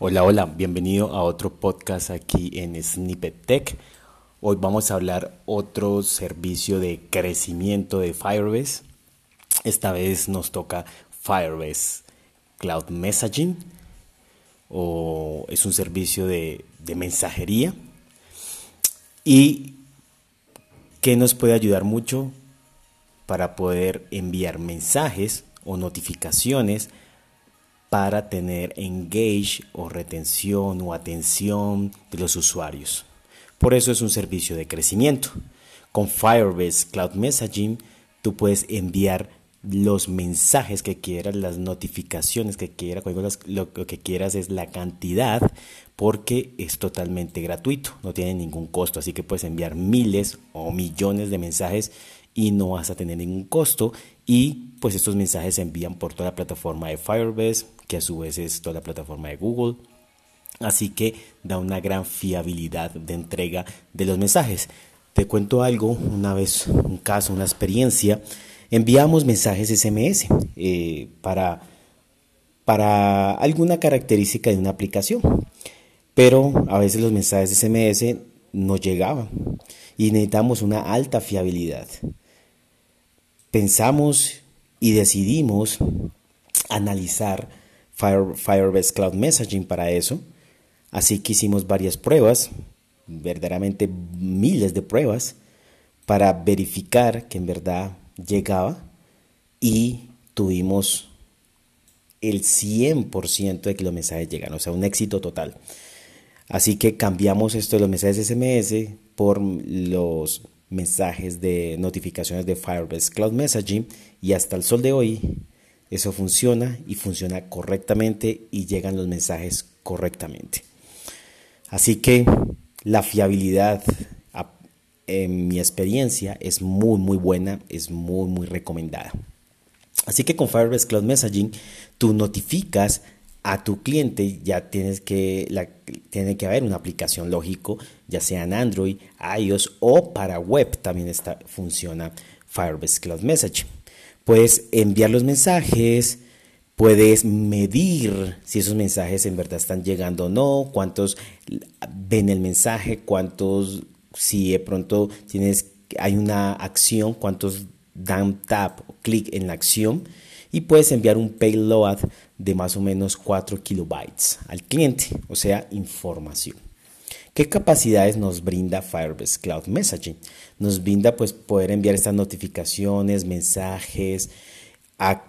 Hola, hola, bienvenido a otro podcast aquí en Snippet Tech. Hoy vamos a hablar otro servicio de crecimiento de Firebase. Esta vez nos toca Firebase Cloud Messaging o es un servicio de, de mensajería y que nos puede ayudar mucho para poder enviar mensajes o notificaciones para tener engage o retención o atención de los usuarios. Por eso es un servicio de crecimiento. Con Firebase Cloud Messaging tú puedes enviar los mensajes que quieras, las notificaciones que quieras, lo que quieras es la cantidad porque es totalmente gratuito, no tiene ningún costo, así que puedes enviar miles o millones de mensajes y no vas a tener ningún costo y pues estos mensajes se envían por toda la plataforma de Firebase, que a su vez es toda la plataforma de Google. Así que da una gran fiabilidad de entrega de los mensajes. Te cuento algo, una vez, un caso, una experiencia. Enviamos mensajes SMS eh, para, para alguna característica de una aplicación, pero a veces los mensajes SMS no llegaban y necesitamos una alta fiabilidad. Pensamos y decidimos analizar Firebase Cloud Messaging para eso. Así que hicimos varias pruebas, verdaderamente miles de pruebas, para verificar que en verdad llegaba y tuvimos el 100% de que los mensajes llegan, o sea, un éxito total. Así que cambiamos esto de los mensajes SMS por los mensajes de notificaciones de Firebase Cloud Messaging y hasta el sol de hoy eso funciona y funciona correctamente y llegan los mensajes correctamente. Así que la fiabilidad en mi experiencia es muy muy buena, es muy muy recomendada. Así que con Firebase Cloud Messaging tú notificas a tu cliente, ya tienes que, la, tiene que haber una aplicación lógico, ya sea en Android, iOS o para web también está, funciona Firebase Cloud Messaging. Puedes enviar los mensajes, puedes medir si esos mensajes en verdad están llegando o no, cuántos ven el mensaje, cuántos, si de pronto tienes, hay una acción, cuántos dan tap o clic en la acción y puedes enviar un payload de más o menos 4 kilobytes al cliente, o sea, información. ¿Qué capacidades nos brinda Firebase Cloud Messaging? Nos brinda pues poder enviar estas notificaciones, mensajes a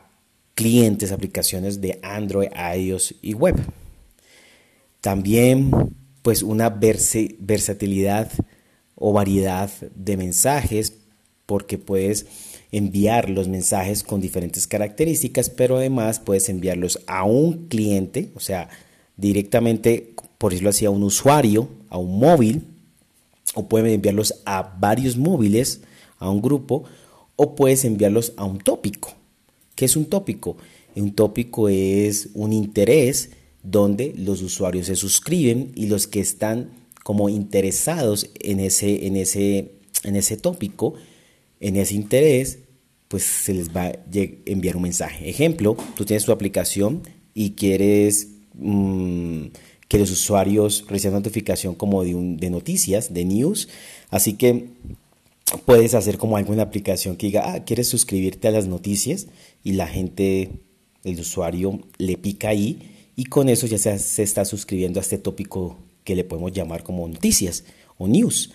clientes, aplicaciones de Android, iOS y web. También pues una versatilidad o variedad de mensajes porque puedes enviar los mensajes con diferentes características, pero además puedes enviarlos a un cliente, o sea, directamente, por decirlo así, a un usuario, a un móvil, o puedes enviarlos a varios móviles, a un grupo, o puedes enviarlos a un tópico. ¿Qué es un tópico? Un tópico es un interés donde los usuarios se suscriben y los que están como interesados en ese, en ese, en ese tópico en ese interés, pues se les va a enviar un mensaje. Ejemplo, tú tienes tu aplicación y quieres mm, que los usuarios reciban notificación como de, un, de noticias, de news, así que puedes hacer como alguna aplicación que diga, ah, quieres suscribirte a las noticias y la gente, el usuario le pica ahí y con eso ya se, se está suscribiendo a este tópico que le podemos llamar como noticias o news.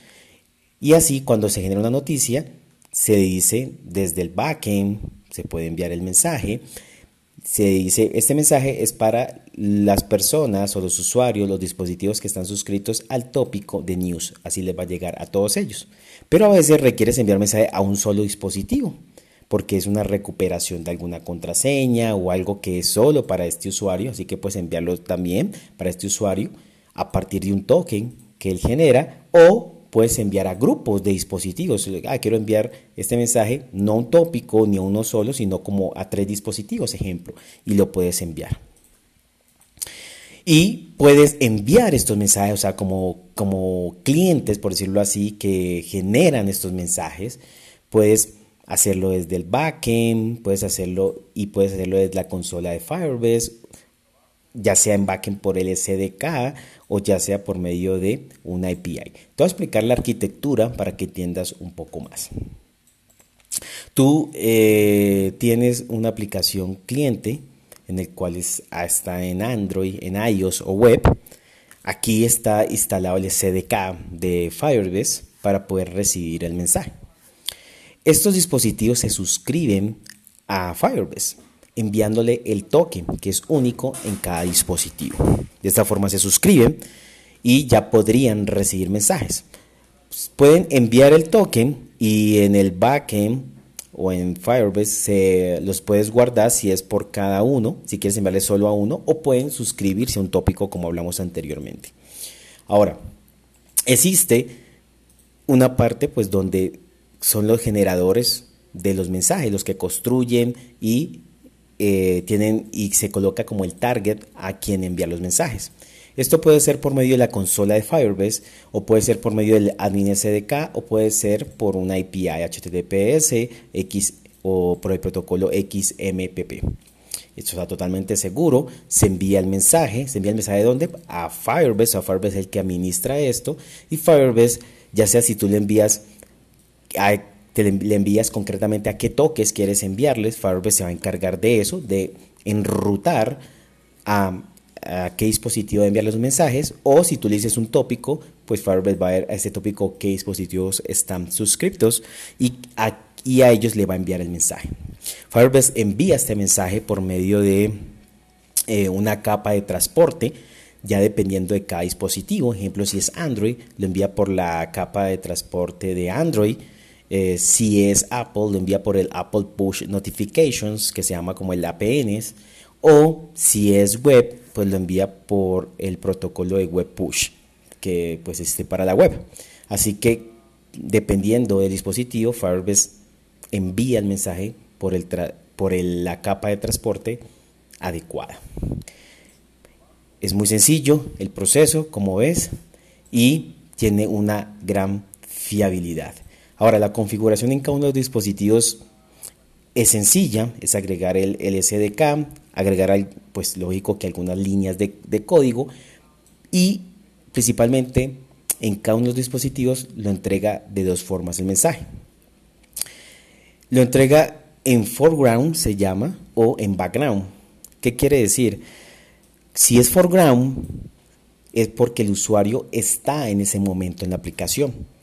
Y así cuando se genera una noticia, se dice desde el backend, se puede enviar el mensaje, se dice, este mensaje es para las personas o los usuarios, los dispositivos que están suscritos al tópico de news, así les va a llegar a todos ellos. Pero a veces requieres enviar mensaje a un solo dispositivo, porque es una recuperación de alguna contraseña o algo que es solo para este usuario, así que puedes enviarlo también para este usuario a partir de un token que él genera o puedes enviar a grupos de dispositivos. Ah, quiero enviar este mensaje no a un tópico ni a uno solo, sino como a tres dispositivos, ejemplo, y lo puedes enviar. Y puedes enviar estos mensajes, o sea, como, como clientes, por decirlo así, que generan estos mensajes, puedes hacerlo desde el backend, puedes hacerlo y puedes hacerlo desde la consola de Firebase ya sea en backend por el SDK o ya sea por medio de una API. Te voy a explicar la arquitectura para que entiendas un poco más. Tú eh, tienes una aplicación cliente en el cual está en Android, en iOS o web. Aquí está instalado el SDK de Firebase para poder recibir el mensaje. Estos dispositivos se suscriben a Firebase enviándole el token que es único en cada dispositivo. De esta forma se suscriben y ya podrían recibir mensajes. Pueden enviar el token y en el backend o en Firebase se los puedes guardar si es por cada uno, si quieres enviarle solo a uno, o pueden suscribirse a un tópico como hablamos anteriormente. Ahora, existe una parte pues donde son los generadores de los mensajes, los que construyen y eh, tienen y se coloca como el target a quien envía los mensajes. Esto puede ser por medio de la consola de Firebase o puede ser por medio del admin SDK o puede ser por una API HTTPS X o por el protocolo XMPP. Esto está totalmente seguro. Se envía el mensaje. ¿Se envía el mensaje de dónde? A Firebase. A Firebase es el que administra esto. Y Firebase, ya sea si tú le envías le envías concretamente a qué toques quieres enviarles, Firebase se va a encargar de eso, de enrutar a, qué dispositivo enviar los mensajes, o si tú le dices un tópico, pues Firebase va a ver a ese tópico qué dispositivos están suscriptos y a, a ellos le va a enviar el mensaje. Firebase envía este mensaje por medio de eh, una capa de transporte, ya dependiendo de cada dispositivo. Ejemplo, si es Android, lo envía por la capa de transporte de Android. Eh, si es Apple, lo envía por el Apple Push Notifications, que se llama como el APNs. O si es web, pues lo envía por el protocolo de Web Push, que pues esté para la web. Así que dependiendo del dispositivo, Firebase envía el mensaje por, el por la capa de transporte adecuada. Es muy sencillo el proceso, como ves, y tiene una gran fiabilidad. Ahora, la configuración en cada uno de los dispositivos es sencilla, es agregar el, SDK, agregar, pues lógico que algunas líneas de, código y principalmente en cada uno de los dispositivos lo entrega de dos formas el mensaje. Lo entrega en foreground, se llama, o en background. ¿Qué quiere decir? Si es foreground, es porque el usuario está en ese momento en la aplicación.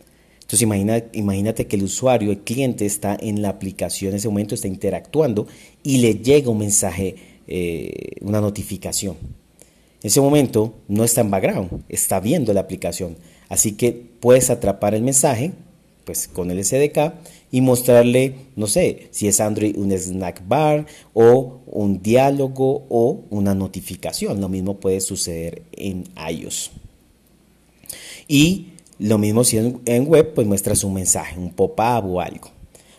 Entonces imagínate que el usuario, el cliente está en la aplicación en ese momento, está interactuando y le llega un mensaje, eh, una notificación. En ese momento no está en background, está viendo la aplicación. Así que puedes atrapar el mensaje pues con el SDK y mostrarle, no sé, si es Android un snack bar o un diálogo o una notificación. Lo mismo puede suceder en iOS. Y lo mismo si en web, pues muestras un mensaje, un pop-up o algo.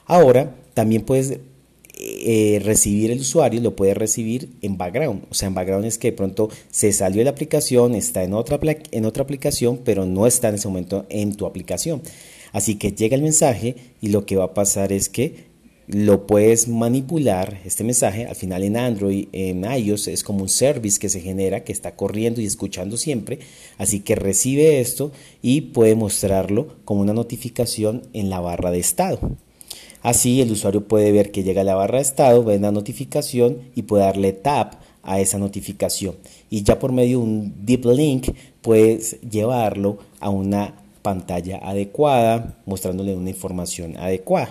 Ahora, también puedes eh, recibir el usuario, lo puede recibir en background. O sea, en background es que de pronto se salió de la aplicación, está en otra, en otra aplicación, pero no está en ese momento en tu aplicación. Así que llega el mensaje y lo que va a pasar es que lo puedes manipular, este mensaje, al final en Android, en iOS, es como un service que se genera, que está corriendo y escuchando siempre, así que recibe esto y puede mostrarlo como una notificación en la barra de estado. Así el usuario puede ver que llega a la barra de estado, ve la notificación y puede darle tap a esa notificación. Y ya por medio de un deep link puedes llevarlo a una pantalla adecuada, mostrándole una información adecuada.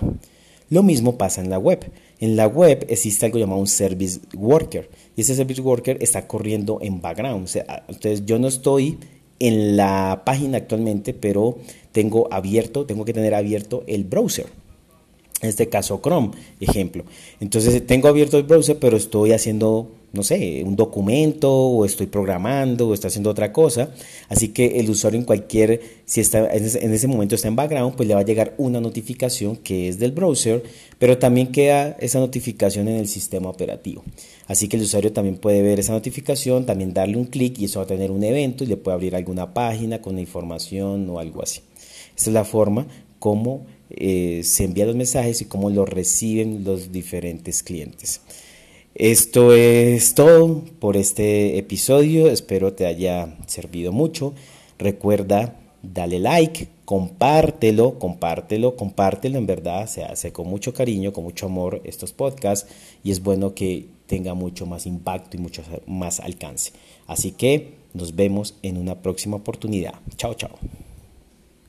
Lo mismo pasa en la web. En la web existe algo llamado un service worker y ese service worker está corriendo en background. entonces yo no estoy en la página actualmente, pero tengo abierto, tengo que tener abierto el browser. En este caso Chrome, ejemplo. Entonces tengo abierto el browser, pero estoy haciendo no sé, un documento o estoy programando o estoy haciendo otra cosa. Así que el usuario en cualquier, si está en ese, momento está en background, pues le va a llegar una notificación que es del browser, pero también queda esa notificación en el sistema operativo. Así que el usuario también puede ver esa notificación, también darle un clic y eso va a tener un evento y le puede abrir alguna página con información o algo así. Esta es la forma como eh, se envían los mensajes y cómo los reciben los diferentes clientes. Esto es todo por este episodio. Espero te haya servido mucho. Recuerda, dale like, compártelo, compártelo, compártelo. En verdad se hace con mucho cariño, con mucho amor estos podcasts y es bueno que tenga mucho más impacto y mucho más alcance. Así que nos vemos en una próxima oportunidad. Chao, chao.